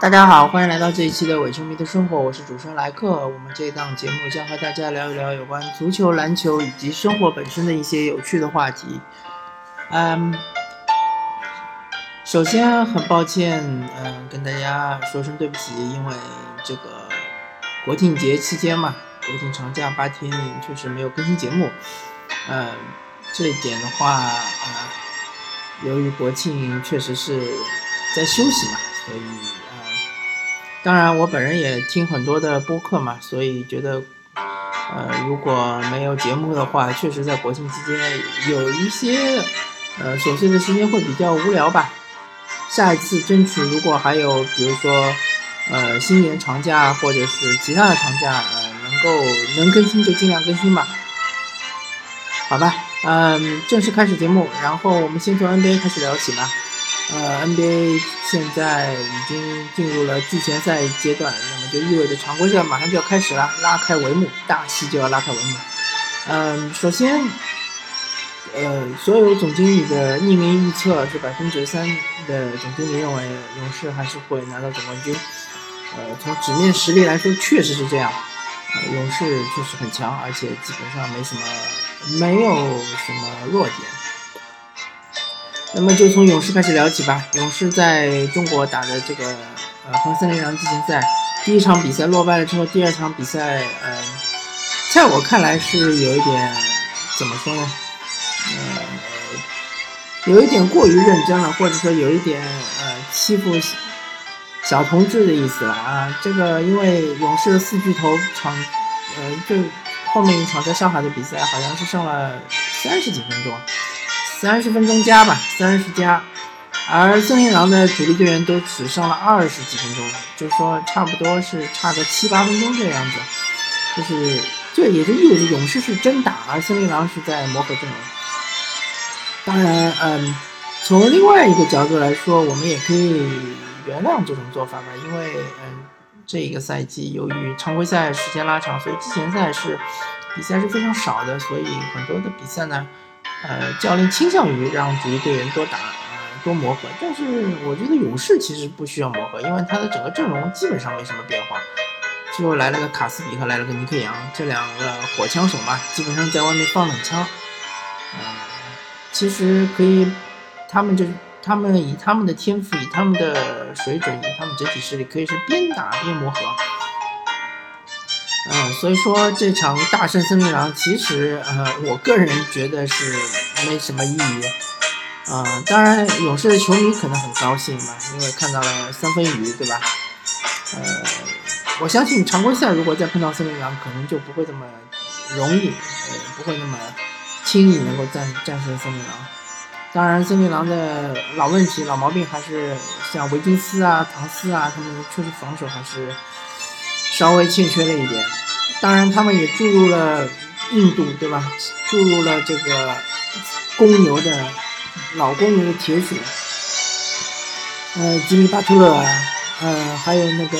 大家好，欢迎来到这一期的伪球迷的生活，我是主持人莱克。我们这一档节目将和大家聊一聊有关足球、篮球以及生活本身的一些有趣的话题。嗯，首先很抱歉，嗯，跟大家说声对不起，因为这个国庆节期间嘛，国庆长假八天确实没有更新节目。嗯，这一点的话，呃，由于国庆确实是在休息嘛，所以。当然，我本人也听很多的播客嘛，所以觉得，呃，如果没有节目的话，确实在国庆期间有一些，呃，琐碎的时间会比较无聊吧。下一次争取，如果还有，比如说，呃，新年长假或者是其他的长假，呃，能够能更新就尽量更新吧。好吧，嗯，正式开始节目，然后我们先从 NBA 开始聊起吧。呃，NBA 现在已经进入了季前赛阶段，那么就意味着常规赛马上就要开始了，拉开帷幕，大戏就要拉开帷幕。嗯，首先，呃，所有总经理的匿名预测是百分之三的总经理认为勇士还是会拿到总冠军。呃，从纸面实力来说，确实是这样。呃，勇士确实很强，而且基本上没什么，没有什么弱点。那么就从勇士开始聊起吧。勇士在中国打的这个呃和森林狼季前赛，第一场比赛落败了之后，第二场比赛，呃，在我看来是有一点怎么说呢？呃，有一点过于认真了，或者说有一点呃欺负小同志的意思了啊。这个因为勇士的四巨头场，呃，就后面一场在上海的比赛好像是上了三十几分钟。三十分钟加吧，三十加，而森林狼的主力队员都只上了二十几分钟，就是说差不多是差个七八分钟这样子，就是这也就意味着勇士是真打，而森林狼是在磨合阵容。当然，嗯，从另外一个角度来说，我们也可以原谅这种做法吧，因为嗯，这一个赛季由于常规赛时间拉长，所以季前赛是比赛是非常少的，所以很多的比赛呢。呃，教练倾向于让主力队员多打，呃，多磨合。但是我觉得勇士其实不需要磨合，因为他的整个阵容基本上没什么变化，就来了个卡斯比和来了个尼克杨，这两个火枪手嘛，基本上在外面放冷枪。嗯，其实可以，他们就他们以他们的天赋，以他们的水准，以他们整体实力，可以是边打边磨合。嗯，所以说这场大胜森林狼，其实呃，我个人觉得是没什么意义。啊，当然勇士的球迷可能很高兴嘛，因为看到了三分雨，对吧？呃，我相信常规赛如果再碰到森林狼，可能就不会这么容易，呃，不会那么轻易能够战战胜森林狼。当然，森林狼的老问题、老毛病还是像维金斯啊、唐斯啊，他们确实防守还是。稍微欠缺了一点，当然他们也注入了印度，对吧？注入了这个公牛的老公牛的铁血，呃，吉米巴特勒啊，呃，还有那个，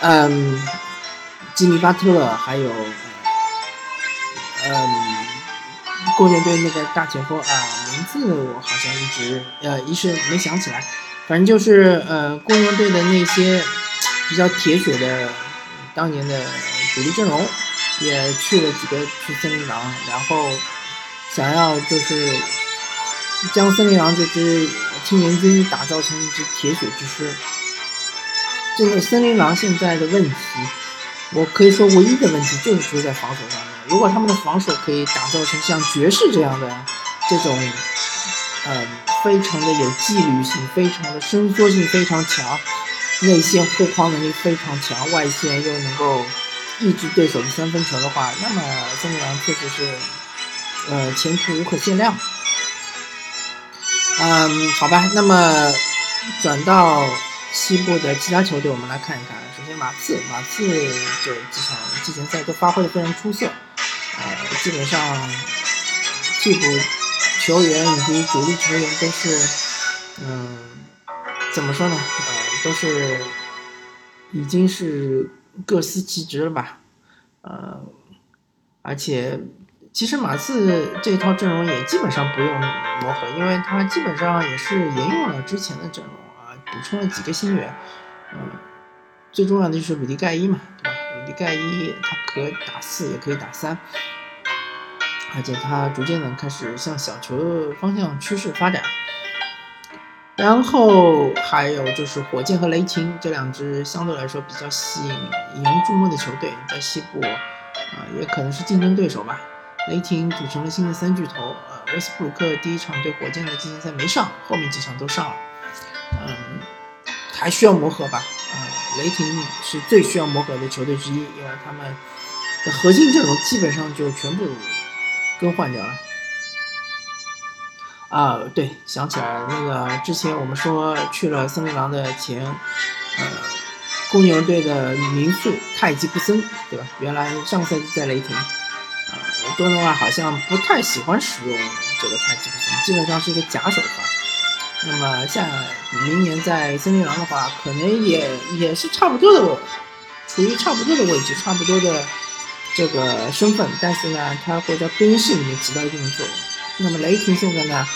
嗯，吉米巴特勒，还有，嗯。公牛队那个大前锋啊，名字我好像一直呃一时没想起来，反正就是呃公牛队的那些比较铁血的当年的主力阵容，也去了几个去森林狼，然后想要就是将森林狼这支青年军打造成一支铁血之师。这个森林狼现在的问题，我可以说唯一的问题就是出在防守上。如果他们的防守可以打造成像爵士这样的这种，呃，非常的有纪律性，非常的伸缩性非常强，内线护框能力非常强，外线又能够抑制对手的三分球的话，那么森林狼确实是，呃，前途无可限量。嗯，好吧，那么转到西部的其他球队，我们来看一看。首先，马刺，马刺这几场季前赛都发挥的非常出色。呃，基本上替补球员以及主力球员都是，嗯，怎么说呢？呃，都是已经是各司其职了吧？呃，而且其实马刺这套阵容也基本上不用磨合，因为他基本上也是沿用了之前的阵容啊，补充了几个新员。嗯，最重要的就是鲁迪盖伊嘛，对吧？鲁迪盖伊他可以打四也可以打三，而且它逐渐的开始向小球的方向趋势发展。然后还有就是火箭和雷霆这两支相对来说比较吸引引人注目的球队，在西部啊也可能是竞争对手吧。雷霆组成了新的三巨头，呃，威斯布鲁克第一场对火箭的季前赛没上，后面几场都上了，嗯，还需要磨合吧。啊，雷霆是最需要磨合的球队之一，因为他们核心阵容基本上就全部更换掉了。啊，对，想起来了，那个之前我们说去了森林狼的前，呃，公牛队的名宿泰吉布森，对吧？原来上个赛季在雷霆，啊，多诺万好像不太喜欢使用这个泰吉布森，基本上是一个假首发。那么下明年在森林狼的话，可能也也是差不多的，处于差不多的位置，差不多的这个身份，但是呢，他会在更衣室里面起到一定的作用。那么雷霆现在呢，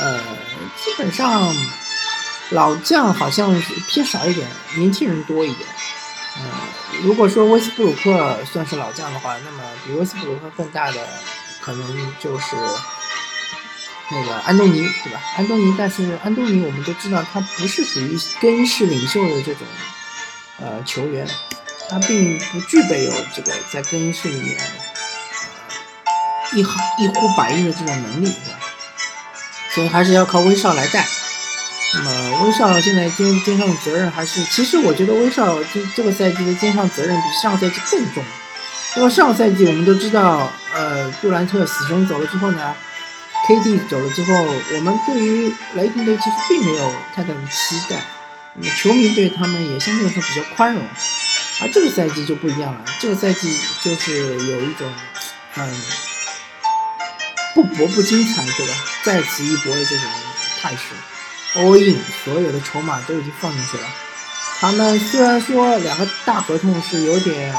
呃，基本上老将好像是偏少一点，年轻人多一点。呃，如果说威斯布鲁克算是老将的话，那么比威斯布鲁克更大的可能就是那个安东尼，对吧？安东尼，但是安东尼我们都知道，他不是属于更衣室领袖的这种呃球员，他并不具备有这个在更衣室里面。一呼一呼百应的这种能力，对吧？所以还是要靠威少来带。那么威少现在肩肩上的责任还是，其实我觉得威少这这个赛季的肩上责任比上赛季更重。因为上赛季我们都知道，呃，杜兰特死神走了之后呢，KD 走了之后，我们对于雷霆队其实并没有太大的期待，那么球迷对他们也相对来说比较宽容。而这个赛季就不一样了，这个赛季就是有一种，嗯。不搏不精彩，对吧？在此一搏的这种态势，all in，所有的筹码都已经放进去了。他们虽然说两个大合同是有点，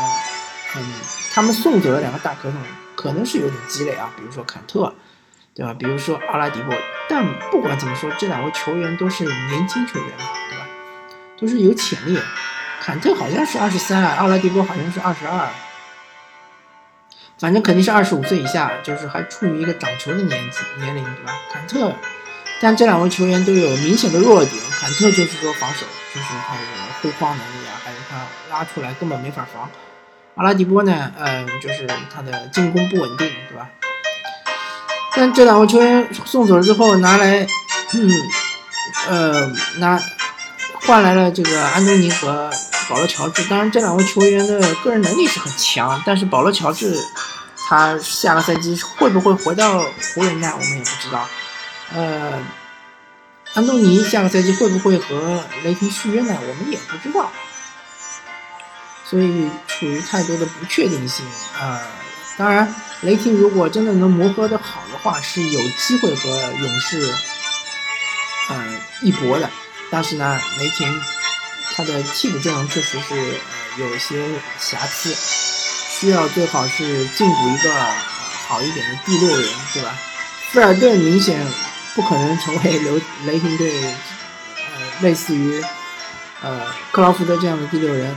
嗯，他们送走了两个大合同，可能是有点积累啊，比如说坎特，对吧？比如说阿拉迪波，但不管怎么说，这两位球员都是年轻球员，对吧？都是有潜力。坎特好像是二十三，阿拉迪波好像是二十二。反正肯定是二十五岁以下，就是还处于一个长球的年纪年龄，对吧？坎特，但这两位球员都有明显的弱点。坎特就是说防守，就是他的护框能力啊，还有他拉出来根本没法防。阿拉迪波呢，嗯，就是他的进攻不稳定，对吧？但这两位球员送走了之后，拿来，嗯，呃，拿换来了这个安东尼和保罗乔治。当然，这两位球员的个人能力是很强，但是保罗乔治。他下个赛季会不会回到湖人呢？我们也不知道。呃，安东尼下个赛季会不会和雷霆续约呢？我们也不知道。所以处于太多的不确定性啊。当然，雷霆如果真的能磨合的好的话，是有机会和勇士，嗯，一搏的。但是呢，雷霆他的替补阵容确实是有些瑕疵。需要最好是进补一个好一点的第六人，对吧？费尔顿明显不可能成为雷雷霆队，呃，类似于呃克劳福德这样的第六人。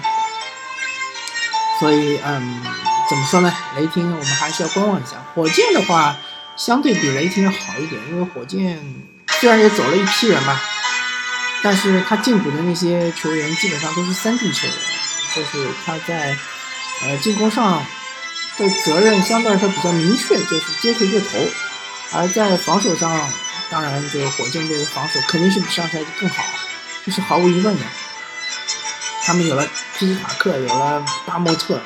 所以，嗯，怎么说呢？雷霆我们还是要观望一下。火箭的话，相对比雷霆要好一点，因为火箭虽然也走了一批人吧，但是他进补的那些球员基本上都是三 D 球员，就是他在。呃，进攻上的责任相对来说比较明确，就是接球就投；而在防守上，当然这个火箭队的防守肯定是比上赛季更好，这是毫无疑问的。他们有了皮斯塔克，有了巴莫特，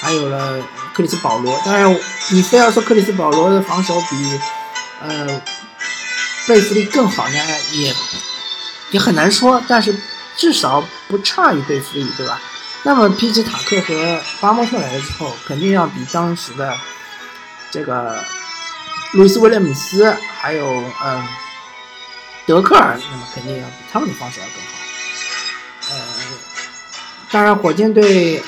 还有了克里斯保罗。当然，你非要说克里斯保罗的防守比呃贝弗利更好呢，也也很难说。但是至少不差于贝弗利，对吧？那么皮奇塔克和巴莫特来了之后，肯定要比当时的这个路易斯威廉姆斯还有嗯德克尔，那么肯定要比他们的方式要更好。呃，当然火箭队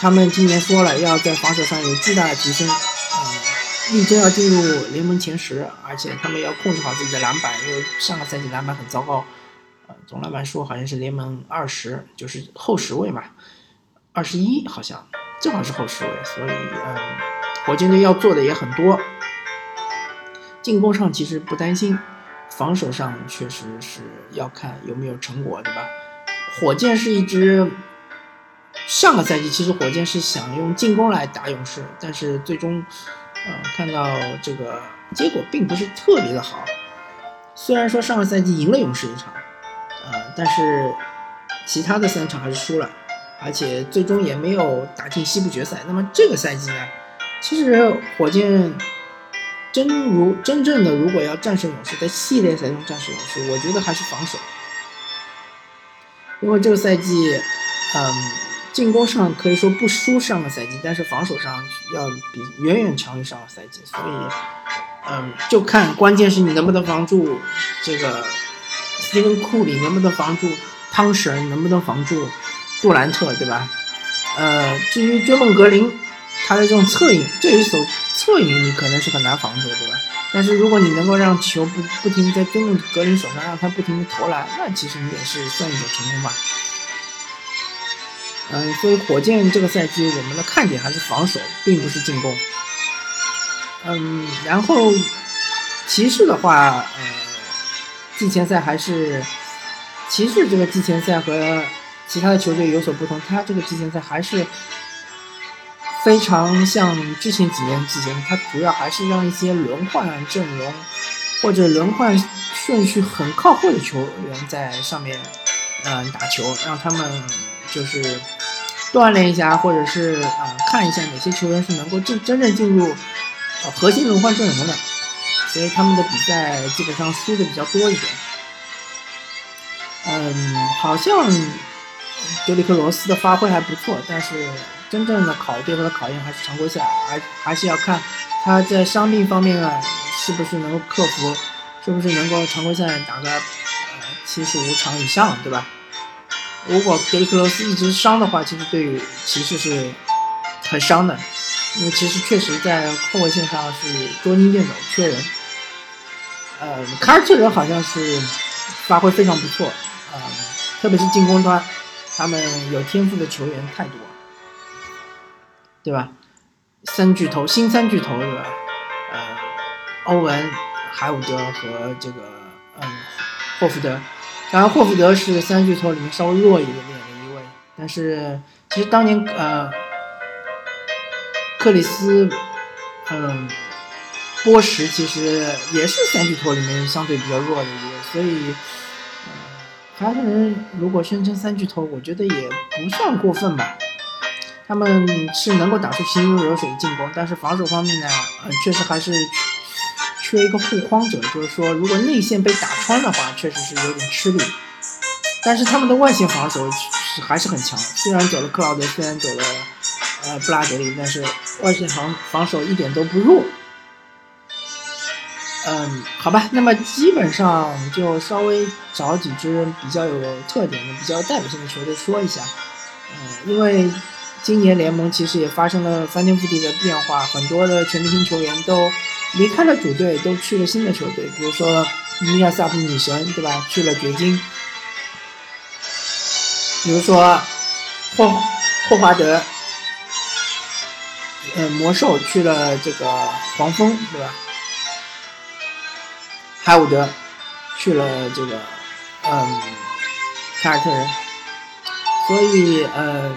他们今年说了要在防守上有巨大的提升，力争要进入联盟前十，而且他们要控制好自己的篮板，因为上个赛季篮板很糟糕，总篮板数好像是联盟二十，就是后十位嘛，二十一好像正好是后十位，所以嗯，火箭队要做的也很多，进攻上其实不担心，防守上确实是要看有没有成果，对吧？火箭是一支。上个赛季其实火箭是想用进攻来打勇士，但是最终，呃，看到这个结果并不是特别的好。虽然说上个赛季赢了勇士一场，但是其他的三场还是输了，而且最终也没有打进西部决赛。那么这个赛季呢，其实火箭真如真正的如果要战胜勇士，在系列赛中战胜勇士，我觉得还是防守，因为这个赛季，嗯。进攻上可以说不输上个赛季，但是防守上要比远远强于上个赛季，所以，嗯，就看关键是你能不能防住这个斯蒂芬库里，能不能防住汤神，能不能防住杜兰特，对吧？呃，至于追梦格林，他的这种侧影，这一手侧影你可能是很难防住，对吧？但是如果你能够让球不不停在追梦格林手上，让他不停的投篮，那其实你也是算一种成功吧。嗯，所以火箭这个赛季我们的看点还是防守，并不是进攻。嗯，然后骑士的话，呃，季前赛还是骑士这个季前赛和其他的球队有所不同，他这个季前赛还是非常像之前几年季前赛，他主要还是让一些轮换阵容或者轮换顺序很靠后的球员在上面嗯打球，让他们就是。锻炼一下，或者是啊，看一下哪些球员是能够进真正进入呃核心轮换阵容的，所以他们的比赛基本上输的比较多一点。嗯，好像德里克罗斯的发挥还不错，但是真正的考对他的考验还是常规赛，还还是要看他在伤病方面啊是不是能够克服，是不是能够常规赛打个呃七十五场以上，对吧？如果德里克罗斯一直伤的话，其实对于骑士是很伤的，因为骑士确实在后卫线上是捉襟见肘，缺人。呃，凯尔特人好像是发挥非常不错，啊，特别是进攻端，他们有天赋的球员太多，对吧？三巨头，新三巨头，对吧？呃，欧文、海伍德和这个嗯霍福德。当然，霍福德是三巨头里面稍微弱一点点的一位，但是其实当年呃，克里斯，嗯，波什其实也是三巨头里面相对比较弱的一个，所以，呃，凯尔特人如果宣称三巨头，我觉得也不算过分吧。他们是能够打出行云流水的进攻，但是防守方面呢，呃，确实还是。缺一个护框者，就是说，如果内线被打穿的话，确实是有点吃力。但是他们的外线防守是还是很强，虽然走了克劳德，虽然走了呃布拉德利，但是外线防防守一点都不弱。嗯，好吧，那么基本上就稍微找几支比较有特点的、比较代表性的球队说一下。嗯，因为今年联盟其实也发生了翻天覆地的变化，很多的全明星球员都。离开了主队，都去了新的球队，比如说尼亚萨普女神，对吧？去了掘金。比如说霍霍华德，呃，魔兽去了这个黄蜂，对吧？海伍德去了这个嗯凯尔特人，所以呃。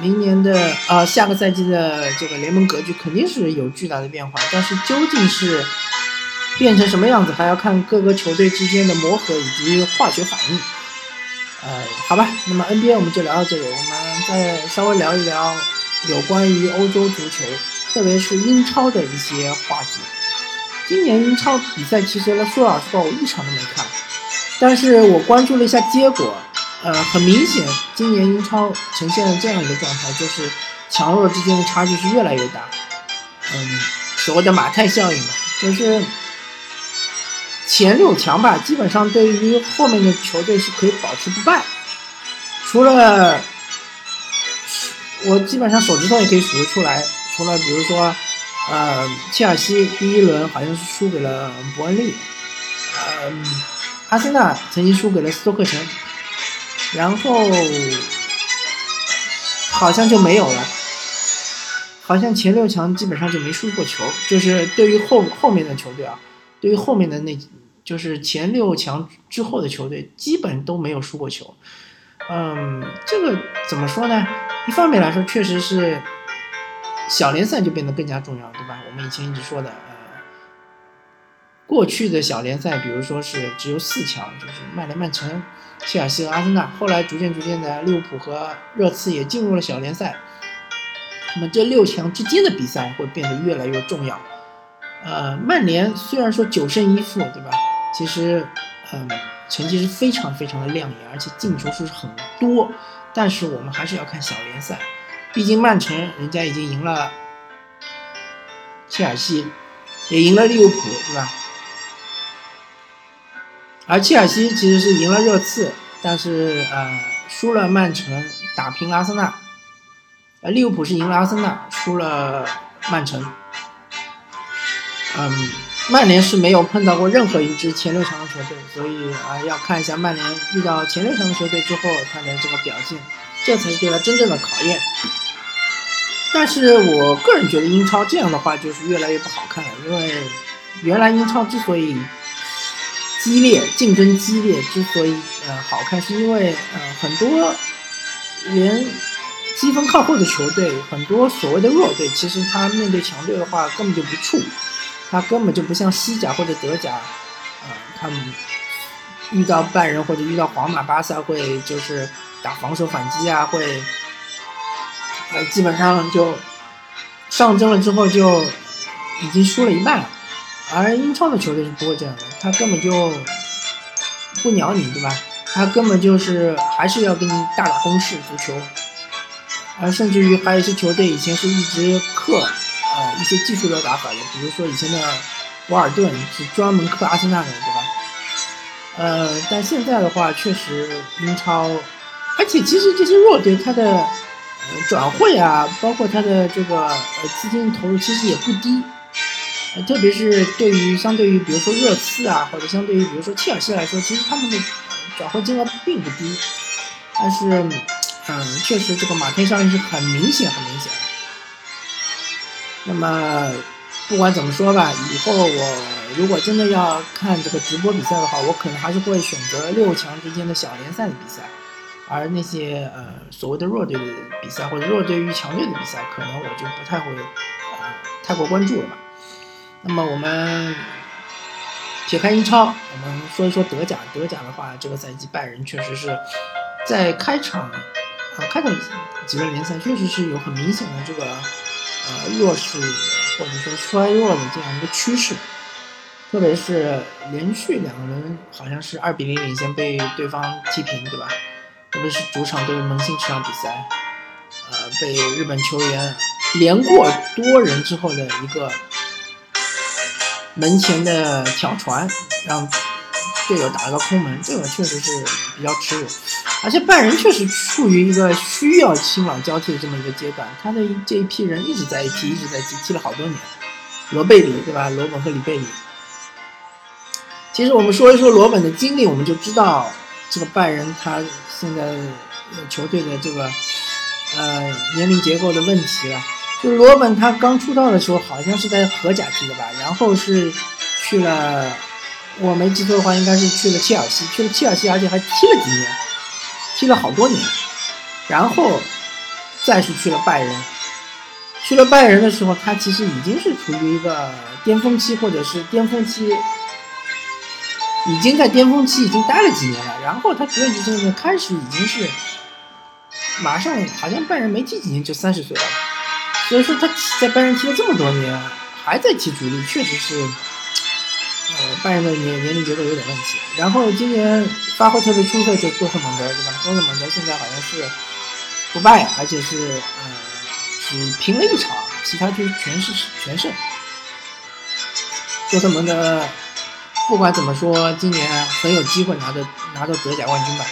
明年的啊，下个赛季的这个联盟格局肯定是有巨大的变化，但是究竟是变成什么样子，还要看各个球队之间的磨合以及化学反应。呃，好吧，那么 NBA 我们就聊到这里，我们再稍微聊一聊有关于欧洲足球，特别是英超的一些话题。今年英超比赛其实说老实话，我一场都没看，但是我关注了一下结果。呃，很明显，今年英超呈现了这样一个状态，就是强弱之间的差距是越来越大。嗯，所谓的马太效应嘛，就是前六强吧，基本上对于后面的球队是可以保持不败。除了我基本上手指头也可以数得出来，除了比如说呃，切尔西第一轮好像是输给了伯恩利，呃，阿森纳曾经输给了斯托克城，然后好像就没有了，好像前六强基本上就没输过球，就是对于后后面的球队啊，对于后面的那，就是前六强之后的球队，基本都没有输过球。嗯，这个怎么说呢？一方面来说，确实是。小联赛就变得更加重要，对吧？我们以前一直说的，呃，过去的小联赛，比如说是只有四强，就是曼联、曼城、切尔西和阿森纳。后来逐渐逐渐的，利物浦和热刺也进入了小联赛。那么这六强之间的比赛会变得越来越重要。呃，曼联虽然说九胜一负，对吧？其实，嗯，成绩是非常非常的亮眼，而且进球数是很多。但是我们还是要看小联赛。毕竟曼城人家已经赢了切尔西，也赢了利物浦，对吧？而切尔西其实是赢了热刺，但是呃输了曼城，打平阿森纳。呃，利物浦是赢了阿森纳，输了曼城。嗯，曼联是没有碰到过任何一支前六强的球队，所以啊要看一下曼联遇到前六强的球队之后他的这个表现。这才是对他真正的考验。但是我个人觉得英超这样的话就是越来越不好看了，因为原来英超之所以激烈、竞争激烈，之所以呃好看，是因为呃很多连积分靠后的球队，很多所谓的弱队，其实他面对强队的话根本就不怵，他根本就不像西甲或者德甲，呃他们遇到拜仁或者遇到皇马、巴萨会就是。打防守反击啊，会，呃，基本上就上阵了之后就已经输了一半了。而英超的球队是不会这样的，他根本就不鸟你，对吧？他根本就是还是要跟你大打攻势足球。而甚至于还有一些球队以前是一直克呃一些技术的打法的，比如说以前的博尔顿是专门克阿森纳的，对吧？呃，但现在的话，确实英超。而且其实这些弱队，它的呃转会啊，包括它的这个呃资金投入，其实也不低。呃，特别是对于相对于比如说热刺啊，或者相对于比如说切尔西来说，其实他们的转会金额并不低。但是，嗯，确实这个马天效应是很明显、很明显。那么，不管怎么说吧，以后我如果真的要看这个直播比赛的话，我可能还是会选择六强之间的小联赛的比赛。而那些呃所谓的弱队的比赛或者弱队与强队的比赛，可能我就不太会呃太过关注了吧。那么我们撇开英超，我们说一说德甲。德甲的话，这个赛季拜仁确实是在开场呃开场几轮联赛确实是有很明显的这个呃弱势或者说衰弱的这样一个趋势，特别是连续两轮好像是二比零领先被对方踢平，对吧？特别是主场对门兴这场比赛，呃，被日本球员连过多人之后的一个门前的挑传，让队友打了个空门，这个确实是比较耻辱。而且拜仁确实处于一个需要新老交替的这么一个阶段，他的这一批人一直在踢，一直在踢，踢了好多年。罗贝里对吧？罗本和里贝里。其实我们说一说罗本的经历，我们就知道这个拜仁他。现在球队的这个呃年龄结构的问题了，就罗本他刚出道的时候好像是在荷甲踢的吧，然后是去了，我没记错的话应该是去了切尔西，去了切尔西，而且还踢了几年，踢了好多年，然后再是去了拜仁，去了拜仁的时候，他其实已经是处于一个巅峰期或者是巅峰期。已经在巅峰期已经待了几年了，然后他职业生涯开始已经是马上好像拜仁没踢几年就三十岁了，所以说他在拜仁踢了这么多年还在踢主力，确实是呃拜仁的年年龄结构有点问题。然后今年发挥特别出色就多特蒙德对吧？多特蒙德现在好像是不败，而且是呃只平了一场，其他就全是全胜。多特蒙德。不管怎么说，今年很有机会拿到拿到德甲冠军吧。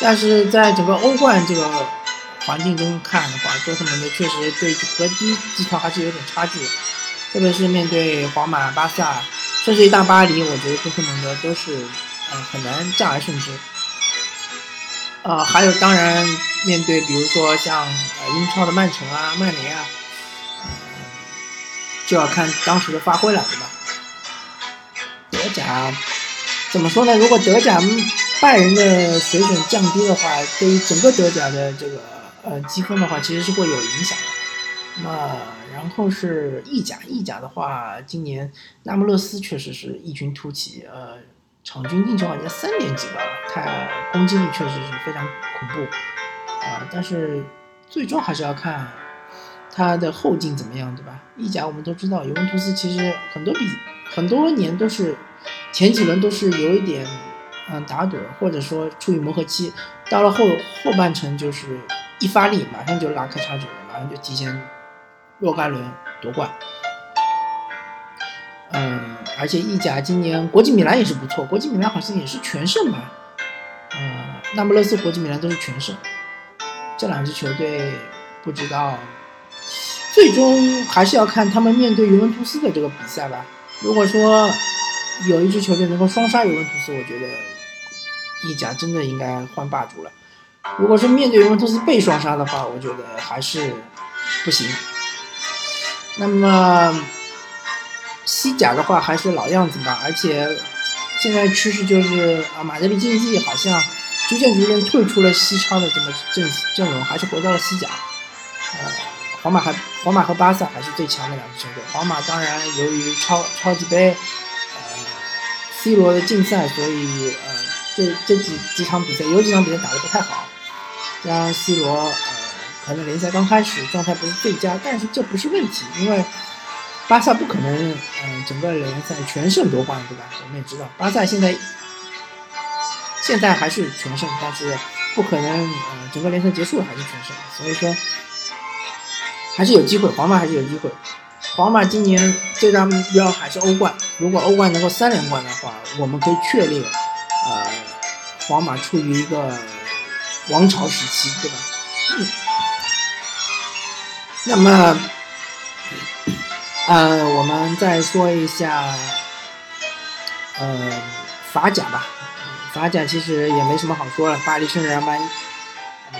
但是在整个欧冠这个环境中看的话，多特蒙德确实对和第一集团还是有点差距。特别是面对皇马、巴萨，甚至于大巴黎，我觉得多特蒙德都是呃很难战而胜之。呃，还有当然面对比如说像呃英超的曼城啊、曼联啊，就要看当时的发挥了，对吧？德甲怎么说呢？如果德甲拜仁的水准降低的话，对于整个德甲的这个呃积分的话，其实是会有影响的。那然后是意甲，意甲的话，今年那不勒斯确实是异军突起，呃，场均进球好像三点几吧，他攻击力确实是非常恐怖啊。但是最终还是要看他的后劲怎么样，对吧？意甲我们都知道，尤文图斯其实很多比很多年都是前几轮都是有一点嗯打盹，或者说处于磨合期，到了后后半程就是一发力，马上就拉开差距了，马上就提前。若干轮夺冠，嗯，而且意甲今年国际米兰也是不错，国际米兰好像也是全胜吧，嗯，那不勒斯、国际米兰都是全胜，这两支球队不知道，最终还是要看他们面对尤文图斯的这个比赛吧。如果说有一支球队能够双杀尤文图斯，我觉得意甲真的应该换霸主了。如果是面对尤文图斯被双杀的话，我觉得还是不行。那么西甲的话还是老样子吧，而且现在趋势就是啊，马德里竞技好像逐渐逐渐退出了西超的这么阵阵容，还是回到了西甲。呃，皇马还皇马和巴萨还是最强的两支球队。皇马当然由于超超级杯，呃，C 罗的禁赛，所以呃这这几几场比赛有几场比赛打得不太好，让 C 罗呃。可能联赛刚开始状态不是最佳，但是这不是问题，因为巴萨不可能，嗯，整个联赛全胜夺冠，对吧？我们也知道，巴萨现在现在还是全胜，但是不可能，呃，整个联赛结束了还是全胜，所以说还是有机会，皇马还是有机会。皇马今年最大目标还是欧冠，如果欧冠能够三连冠的话，我们可以确立，呃，皇马处于一个王朝时期，对吧？那么，呃，我们再说一下，呃，法甲吧。法甲其实也没什么好说了，巴黎圣日耳曼，呃，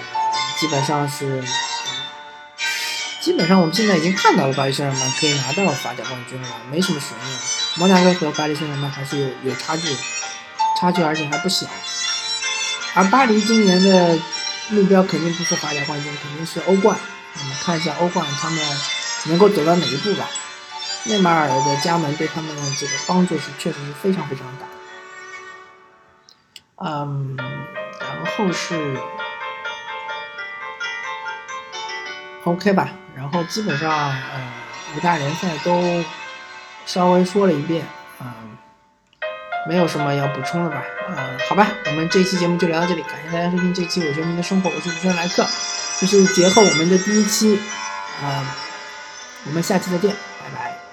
基本上是，基本上我们现在已经看到了巴黎圣日耳曼可以拿到法甲冠军了，没什么悬念。摩纳哥和巴黎圣日耳曼还是有有差距，差距而且还不小。而巴黎今年的目标肯定不是法甲冠军，肯定是欧冠。我们看一下欧冠，他们能够走到哪一步吧？内马尔的加盟对他们的这个帮助是确实是非常非常大。嗯，然后是 OK 吧？然后基本上呃五大联赛都稍微说了一遍，嗯，没有什么要补充的吧？嗯，好吧，我们这期节目就聊到这里，感谢大家收听这期《我球迷的生活》，我是主持人莱克。就是节后我们的第一期，啊，我们下期再见，拜拜。